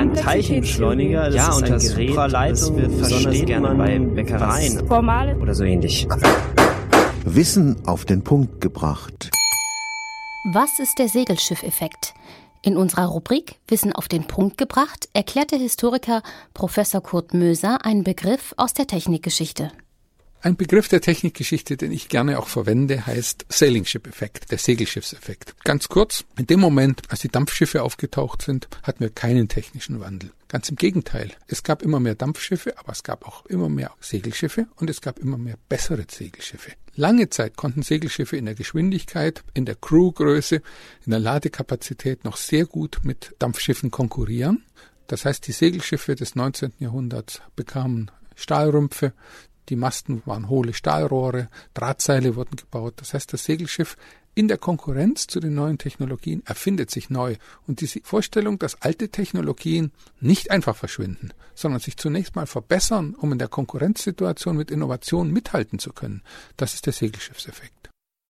ein Teilchenbeschleuniger, das ja, ist ein Gerät, das wird besonders gerne bei Bäckereien Formale oder so ähnlich. Wissen auf den Punkt gebracht. Was ist der Segelschiffeffekt? In unserer Rubrik Wissen auf den Punkt gebracht erklärt der Historiker Professor Kurt Möser einen Begriff aus der Technikgeschichte. Ein Begriff der Technikgeschichte, den ich gerne auch verwende, heißt Sailing Ship Effekt, der Segelschiffseffekt. Ganz kurz, in dem Moment, als die Dampfschiffe aufgetaucht sind, hatten wir keinen technischen Wandel. Ganz im Gegenteil. Es gab immer mehr Dampfschiffe, aber es gab auch immer mehr Segelschiffe und es gab immer mehr bessere Segelschiffe. Lange Zeit konnten Segelschiffe in der Geschwindigkeit, in der Crewgröße, in der Ladekapazität noch sehr gut mit Dampfschiffen konkurrieren. Das heißt, die Segelschiffe des 19. Jahrhunderts bekamen Stahlrümpfe, die Masten waren hohle Stahlrohre, Drahtseile wurden gebaut. Das heißt, das Segelschiff in der Konkurrenz zu den neuen Technologien erfindet sich neu. Und diese Vorstellung, dass alte Technologien nicht einfach verschwinden, sondern sich zunächst mal verbessern, um in der Konkurrenzsituation mit Innovation mithalten zu können, das ist der Segelschiffseffekt.